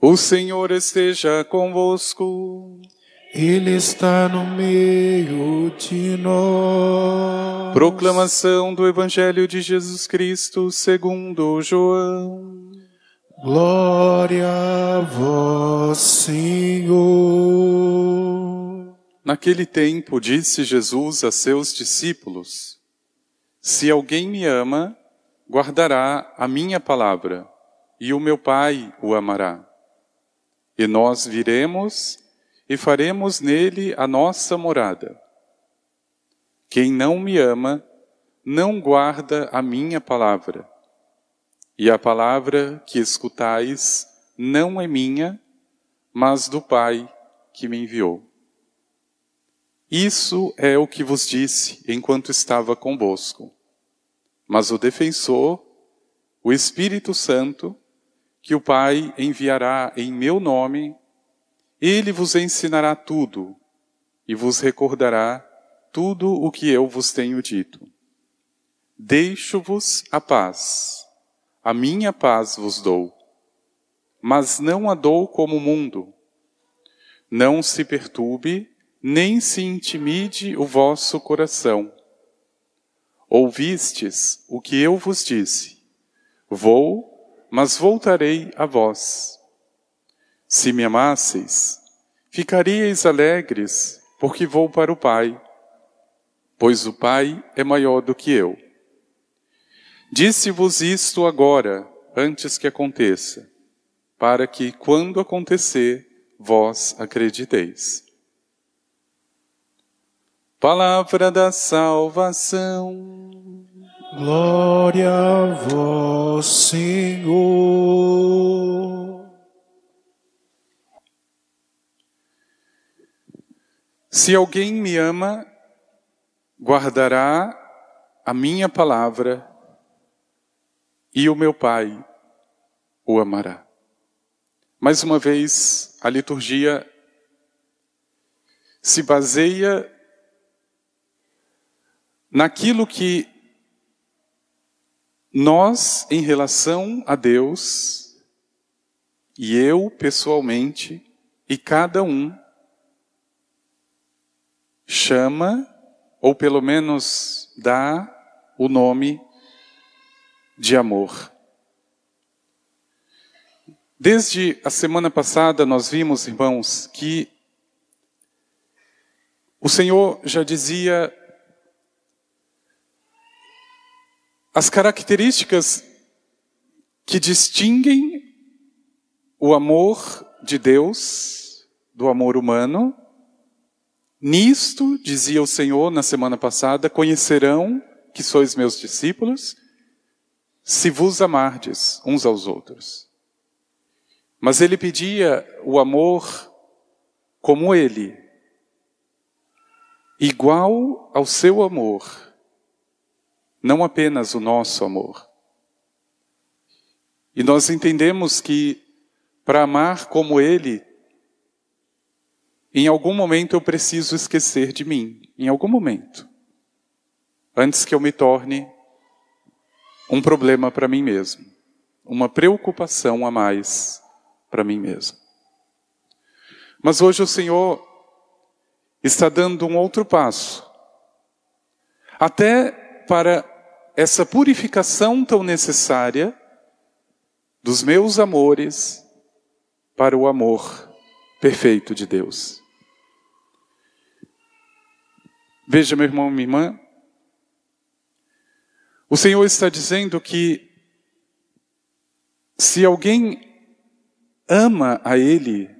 O Senhor esteja convosco. Ele está no meio de nós. Proclamação do Evangelho de Jesus Cristo segundo João. Glória a vós, Senhor. Naquele tempo disse Jesus a seus discípulos: Se alguém me ama, guardará a minha palavra, e o meu Pai o amará. E nós viremos e faremos nele a nossa morada. Quem não me ama, não guarda a minha palavra. E a palavra que escutais não é minha, mas do Pai que me enviou. Isso é o que vos disse enquanto estava convosco. Mas o defensor, o Espírito Santo, que o Pai enviará em meu nome, ele vos ensinará tudo e vos recordará tudo o que eu vos tenho dito. Deixo-vos a paz, a minha paz vos dou, mas não a dou como o mundo. Não se perturbe nem se intimide o vosso coração. Ouvistes o que eu vos disse. Vou, mas voltarei a vós. Se me amasseis, ficaríeis alegres, porque vou para o Pai, pois o Pai é maior do que eu. Disse-vos isto agora, antes que aconteça, para que, quando acontecer, vós acrediteis. Palavra da salvação. Glória a vós, Senhor. Se alguém me ama, guardará a minha palavra e o meu Pai o amará. Mais uma vez, a liturgia se baseia naquilo que nós, em relação a Deus, e eu pessoalmente, e cada um, chama, ou pelo menos dá, o nome de amor. Desde a semana passada nós vimos, irmãos, que o Senhor já dizia as características que distinguem o amor de Deus do amor humano. Nisto, dizia o Senhor na semana passada, conhecerão que sois meus discípulos, se vos amardes uns aos outros. Mas ele pedia o amor como ele, igual ao seu amor não apenas o nosso amor. E nós entendemos que para amar como Ele, em algum momento eu preciso esquecer de mim, em algum momento, antes que eu me torne um problema para mim mesmo, uma preocupação a mais para mim mesmo. Mas hoje o Senhor está dando um outro passo, até para essa purificação tão necessária dos meus amores para o amor perfeito de Deus. Veja, meu irmão, minha irmã, o Senhor está dizendo que se alguém ama a Ele,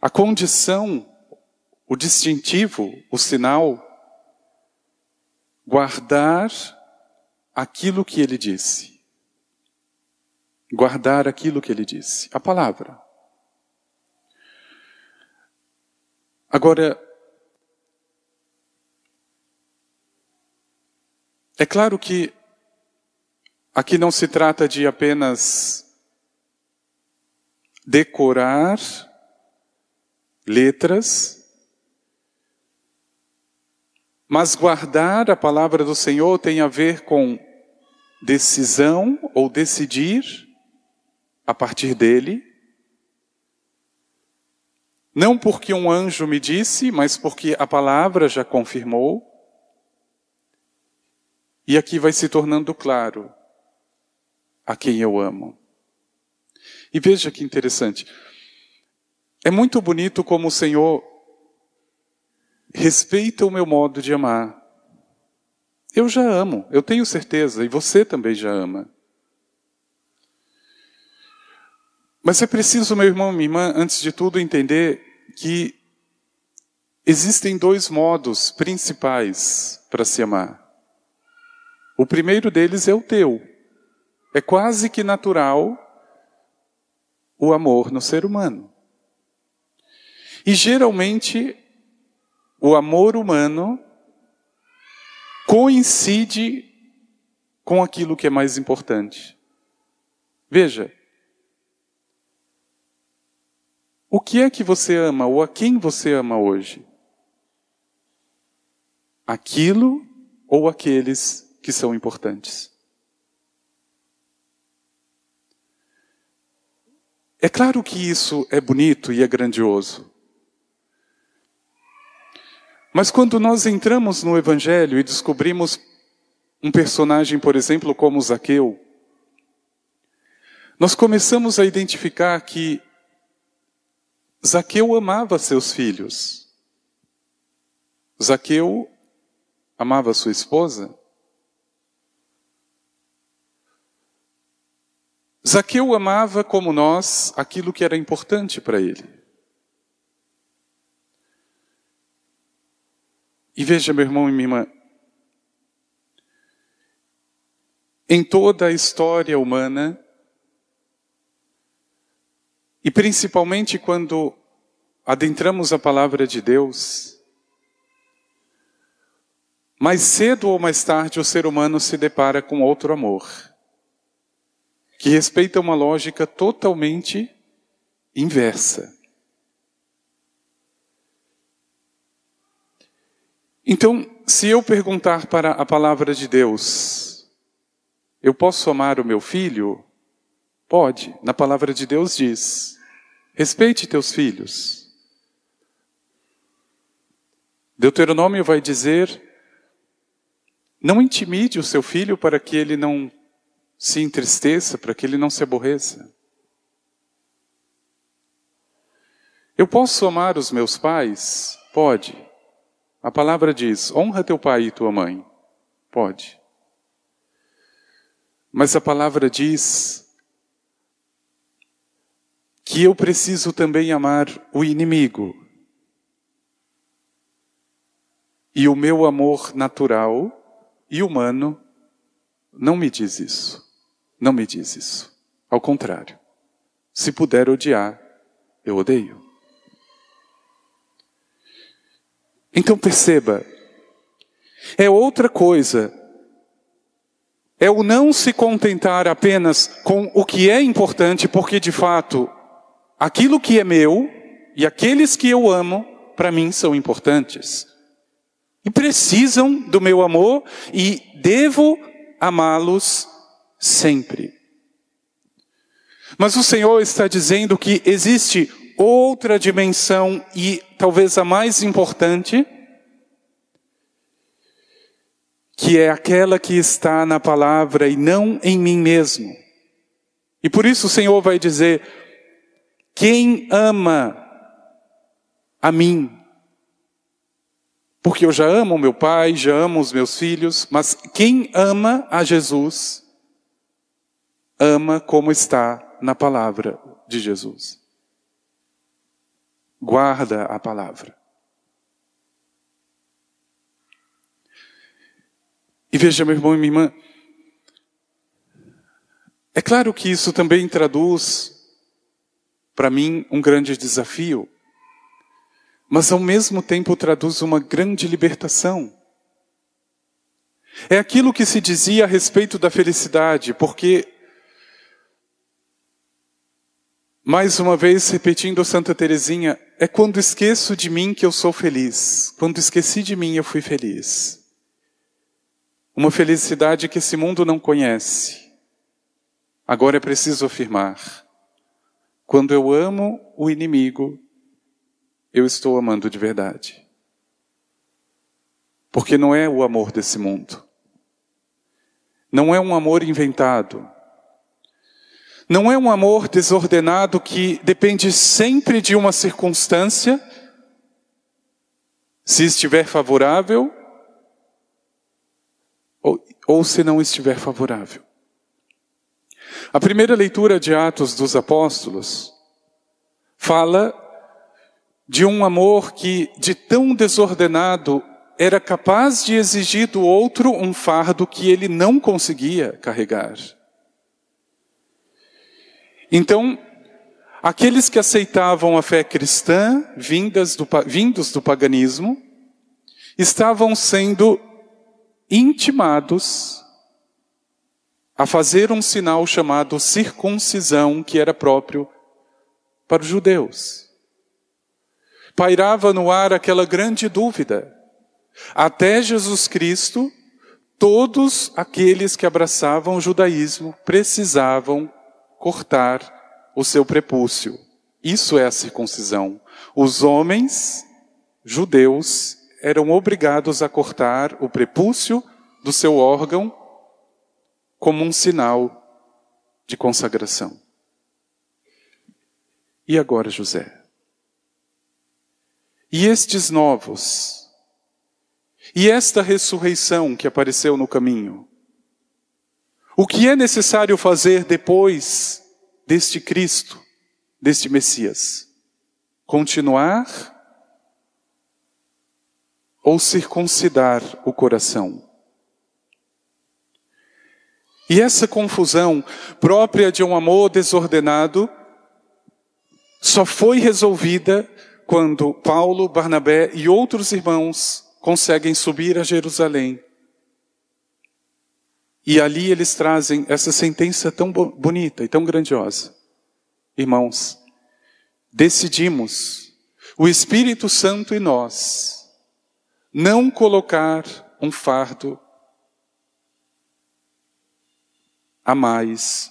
a condição, o distintivo, o sinal, guardar aquilo que ele disse. Guardar aquilo que ele disse. A palavra. Agora, é claro que aqui não se trata de apenas decorar letras, mas guardar a palavra do Senhor tem a ver com decisão ou decidir a partir dele. Não porque um anjo me disse, mas porque a palavra já confirmou. E aqui vai se tornando claro a quem eu amo. E veja que interessante. É muito bonito como o Senhor respeita o meu modo de amar. Eu já amo, eu tenho certeza, e você também já ama. Mas é preciso, meu irmão, minha irmã, antes de tudo, entender que existem dois modos principais para se amar. O primeiro deles é o teu. É quase que natural o amor no ser humano. E geralmente o amor humano coincide com aquilo que é mais importante. Veja, o que é que você ama ou a quem você ama hoje? Aquilo ou aqueles que são importantes? É claro que isso é bonito e é grandioso. Mas quando nós entramos no Evangelho e descobrimos um personagem, por exemplo, como Zaqueu, nós começamos a identificar que Zaqueu amava seus filhos. Zaqueu amava sua esposa. Zaqueu amava como nós aquilo que era importante para ele. E veja, meu irmão e minha irmã, em toda a história humana, e principalmente quando adentramos a palavra de Deus, mais cedo ou mais tarde o ser humano se depara com outro amor que respeita uma lógica totalmente inversa. Então, se eu perguntar para a palavra de Deus, eu posso amar o meu filho? Pode. Na palavra de Deus diz: respeite teus filhos. Deuteronômio vai dizer: não intimide o seu filho para que ele não se entristeça, para que ele não se aborreça. Eu posso amar os meus pais? Pode. A palavra diz: honra teu pai e tua mãe. Pode. Mas a palavra diz que eu preciso também amar o inimigo. E o meu amor natural e humano não me diz isso. Não me diz isso. Ao contrário. Se puder odiar, eu odeio. Então perceba, é outra coisa. É o não se contentar apenas com o que é importante, porque de fato, aquilo que é meu e aqueles que eu amo, para mim são importantes. E precisam do meu amor e devo amá-los sempre. Mas o Senhor está dizendo que existe outra dimensão e talvez a mais importante, que é aquela que está na palavra e não em mim mesmo. E por isso o Senhor vai dizer: quem ama a mim, porque eu já amo meu pai, já amo os meus filhos, mas quem ama a Jesus, ama como está na palavra de Jesus. Guarda a palavra. E veja, meu irmão e minha irmã, é claro que isso também traduz, para mim, um grande desafio, mas ao mesmo tempo traduz uma grande libertação. É aquilo que se dizia a respeito da felicidade, porque Mais uma vez, repetindo Santa Teresinha, é quando esqueço de mim que eu sou feliz. Quando esqueci de mim, eu fui feliz. Uma felicidade que esse mundo não conhece. Agora é preciso afirmar: Quando eu amo o inimigo, eu estou amando de verdade. Porque não é o amor desse mundo. Não é um amor inventado. Não é um amor desordenado que depende sempre de uma circunstância, se estiver favorável ou, ou se não estiver favorável. A primeira leitura de Atos dos Apóstolos fala de um amor que, de tão desordenado, era capaz de exigir do outro um fardo que ele não conseguia carregar. Então, aqueles que aceitavam a fé cristã, do, vindos do paganismo, estavam sendo intimados a fazer um sinal chamado circuncisão, que era próprio para os judeus. Pairava no ar aquela grande dúvida. Até Jesus Cristo, todos aqueles que abraçavam o judaísmo precisavam cortar o seu prepúcio. Isso é a circuncisão. Os homens judeus eram obrigados a cortar o prepúcio do seu órgão como um sinal de consagração. E agora, José? E estes novos? E esta ressurreição que apareceu no caminho? O que é necessário fazer depois deste Cristo, deste Messias? Continuar ou circuncidar o coração? E essa confusão própria de um amor desordenado só foi resolvida quando Paulo, Barnabé e outros irmãos conseguem subir a Jerusalém. E ali eles trazem essa sentença tão bonita e tão grandiosa. Irmãos, decidimos, o Espírito Santo e nós, não colocar um fardo a mais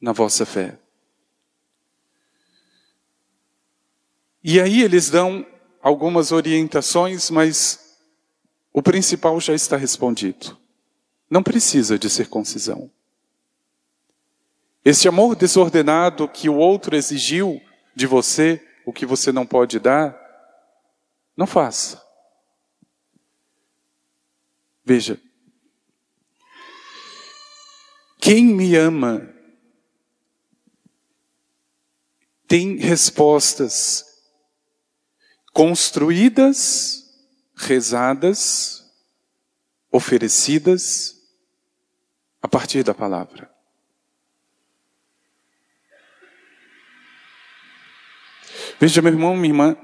na vossa fé. E aí eles dão algumas orientações, mas o principal já está respondido. Não precisa de circuncisão. Este amor desordenado que o outro exigiu de você, o que você não pode dar, não faça. Veja, quem me ama tem respostas construídas, rezadas, oferecidas a partir da palavra. Veja, meu irmão, minha irmã,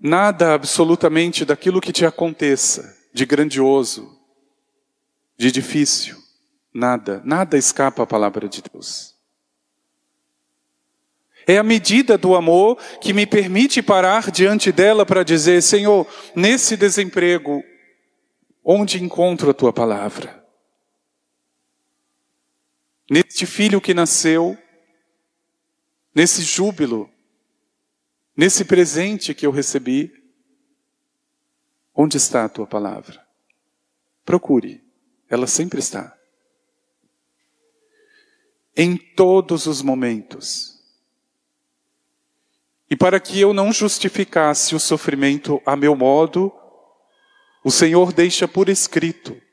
nada absolutamente daquilo que te aconteça de grandioso, de difícil, Nada, nada escapa à palavra de Deus. É a medida do amor que me permite parar diante dela para dizer: Senhor, nesse desemprego, onde encontro a tua palavra? Neste filho que nasceu, nesse júbilo, nesse presente que eu recebi, onde está a tua palavra? Procure, ela sempre está em todos os momentos. E para que eu não justificasse o sofrimento a meu modo, o Senhor deixa por escrito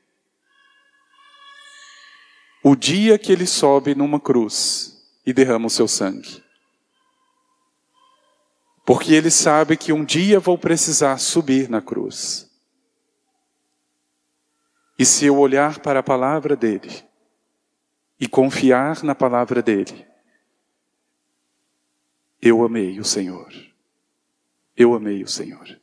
o dia que ele sobe numa cruz e derrama o seu sangue. Porque ele sabe que um dia vou precisar subir na cruz. E se eu olhar para a palavra dele, e confiar na palavra dele. Eu amei o Senhor. Eu amei o Senhor.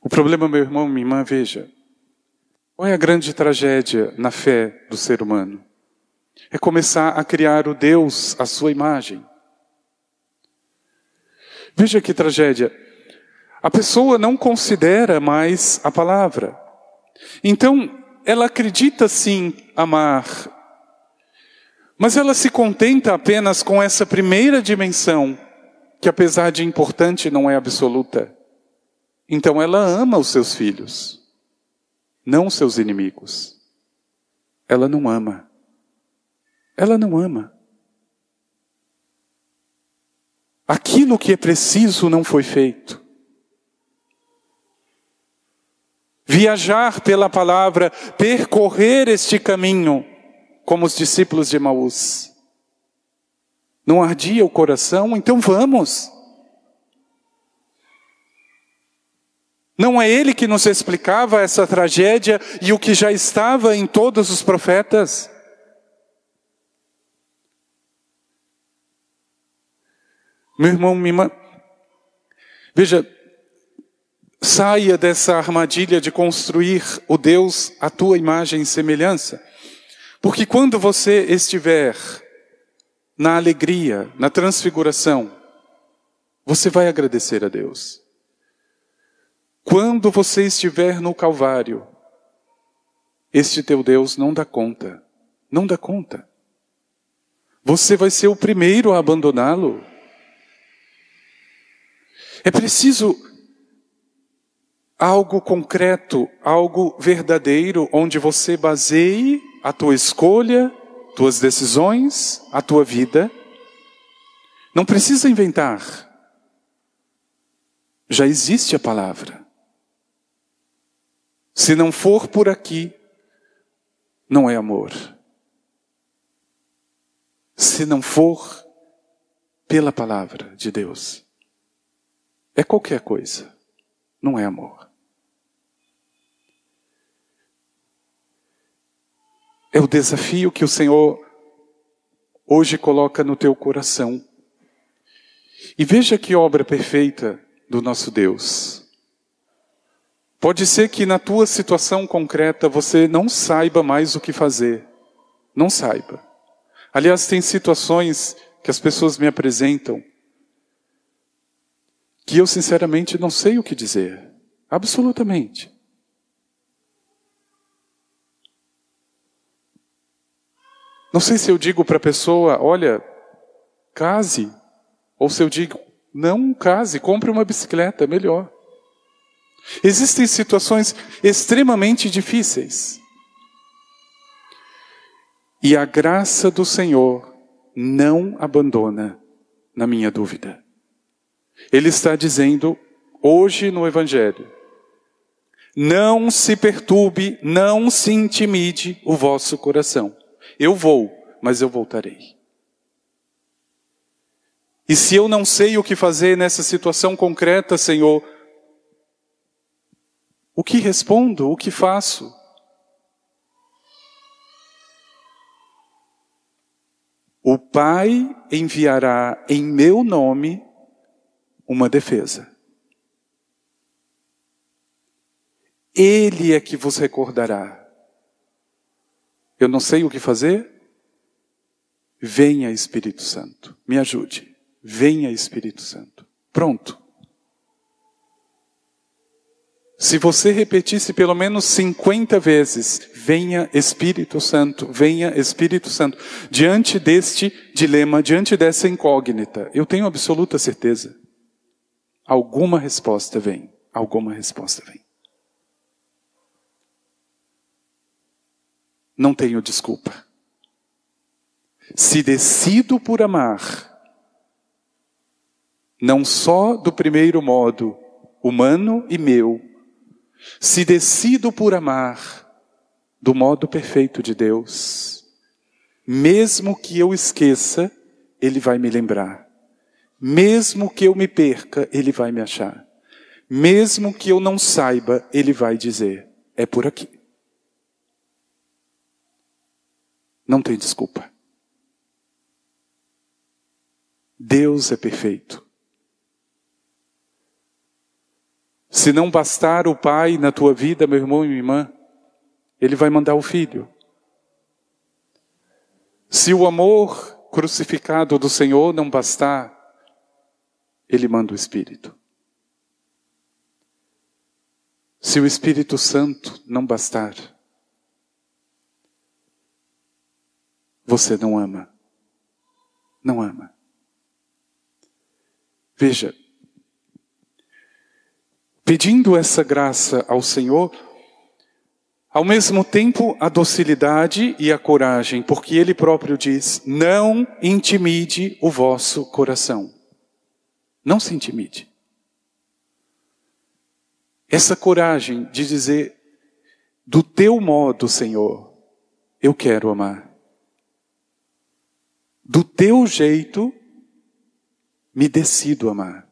O problema, meu irmão, minha irmã, veja, qual é a grande tragédia na fé do ser humano? É começar a criar o Deus à sua imagem. Veja que tragédia. A pessoa não considera mais a palavra. Então, ela acredita sim amar, Mas ela se contenta apenas com essa primeira dimensão, que apesar de importante não é absoluta. Então ela ama os seus filhos, não seus inimigos. Ela não ama. Ela não ama. Aquilo que é preciso não foi feito. Viajar pela palavra, percorrer este caminho, como os discípulos de Maús. Não ardia o coração? Então vamos. Não é ele que nos explicava essa tragédia e o que já estava em todos os profetas? Meu irmão, minha veja, saia dessa armadilha de construir o Deus à tua imagem e semelhança. Porque quando você estiver na alegria, na transfiguração, você vai agradecer a Deus. Quando você estiver no Calvário, este teu Deus não dá conta, não dá conta. Você vai ser o primeiro a abandoná-lo. É preciso algo concreto, algo verdadeiro, onde você baseie a tua escolha, tuas decisões, a tua vida. Não precisa inventar. Já existe a palavra. Se não for por aqui, não é amor. Se não for pela palavra de Deus, é qualquer coisa, não é amor. É o desafio que o Senhor hoje coloca no teu coração. E veja que obra perfeita do nosso Deus. Pode ser que na tua situação concreta você não saiba mais o que fazer. Não saiba. Aliás, tem situações que as pessoas me apresentam que eu sinceramente não sei o que dizer. Absolutamente. Não sei se eu digo para a pessoa, olha, case, ou se eu digo, não case, compre uma bicicleta, é melhor. Existem situações extremamente difíceis. E a graça do Senhor não abandona na minha dúvida. Ele está dizendo hoje no Evangelho: não se perturbe, não se intimide o vosso coração. Eu vou, mas eu voltarei. E se eu não sei o que fazer nessa situação concreta, Senhor, o que respondo? O que faço? O Pai enviará em meu nome uma defesa. Ele é que vos recordará eu não sei o que fazer? Venha Espírito Santo, me ajude. Venha Espírito Santo. Pronto. Se você repetisse pelo menos 50 vezes, venha Espírito Santo, venha Espírito Santo, diante deste dilema, diante dessa incógnita, eu tenho absoluta certeza. Alguma resposta vem, alguma resposta vem. não tenho desculpa. Se decido por amar, não só do primeiro modo, humano e meu, se decido por amar do modo perfeito de Deus, mesmo que eu esqueça, Ele vai me lembrar. Mesmo que eu me perca, Ele vai me achar. Mesmo que eu não saiba, Ele vai dizer: é por aqui. Não tem desculpa. Deus é perfeito. Se não bastar o Pai na tua vida, meu irmão e minha irmã, Ele vai mandar o Filho. Se o amor crucificado do Senhor não bastar, Ele manda o Espírito. Se o Espírito Santo não bastar, você não ama. Não ama. Veja, pedindo essa graça ao Senhor, ao mesmo tempo a docilidade e a coragem, porque Ele próprio diz: não intimide o vosso coração. Não se intimide. Essa coragem de dizer, do teu modo, Senhor, eu quero amar. Do teu jeito, me decido amar.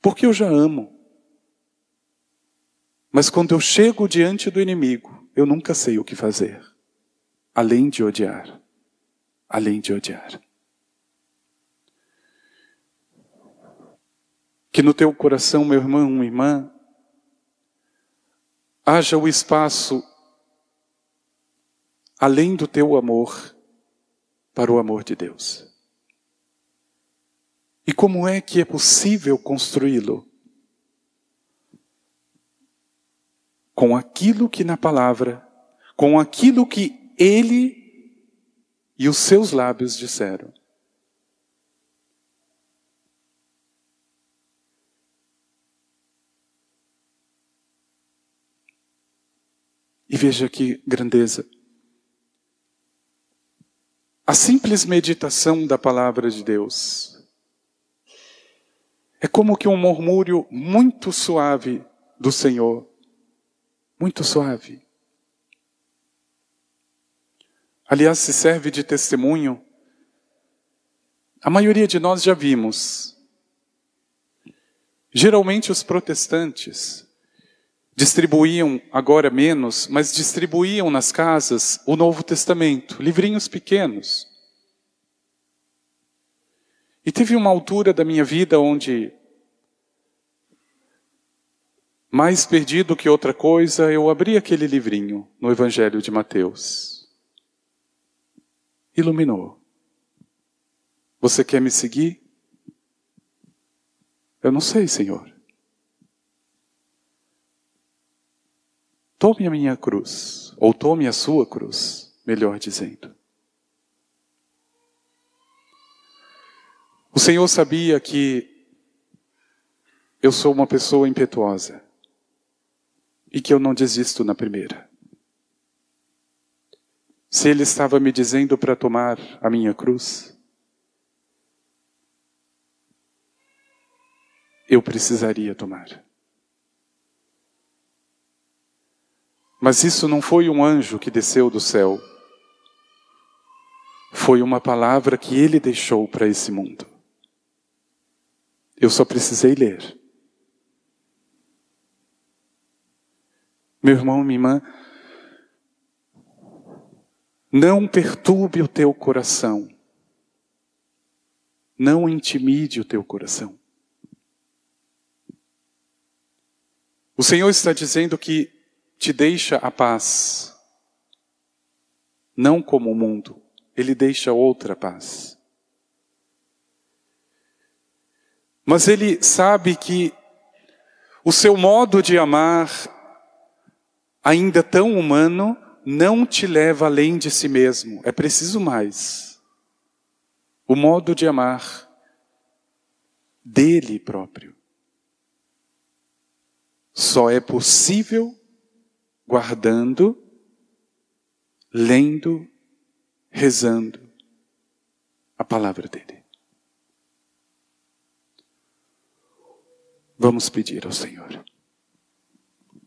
Porque eu já amo. Mas quando eu chego diante do inimigo, eu nunca sei o que fazer, além de odiar. Além de odiar. Que no teu coração, meu irmão, minha irmã, haja o espaço além do teu amor para o amor de Deus. E como é que é possível construí-lo? Com aquilo que na palavra, com aquilo que ele e os seus lábios disseram. E veja que grandeza. A simples meditação da palavra de Deus é como que um murmúrio muito suave do Senhor. Muito suave. Aliás, se serve de testemunho. A maioria de nós já vimos. Geralmente os protestantes distribuíam, agora menos, mas distribuíam nas casas o Novo Testamento, livrinhos pequenos. E teve uma altura da minha vida onde, mais perdido que outra coisa, eu abri aquele livrinho no Evangelho de Mateus. Iluminou. Você quer me seguir? Eu não sei, Senhor. Tome a minha cruz, ou tome a sua cruz, melhor dizendo. O Senhor sabia que eu sou uma pessoa impetuosa e que eu não desisto na primeira. Se Ele estava me dizendo para tomar a minha cruz, eu precisaria tomar. Mas isso não foi um anjo que desceu do céu. Foi uma palavra que ele deixou para esse mundo. Eu só precisei ler. Meu irmão, minha irmã, não perturbe o teu coração. Não intimide o teu coração. O Senhor está dizendo que te deixa a paz. Não como o mundo, ele deixa outra paz. Mas ele sabe que o seu modo de amar, ainda tão humano, não te leva além de si mesmo. É preciso mais. O modo de amar dele próprio só é possível guardando, lendo, rezando a palavra dele. Vamos pedir ao Senhor.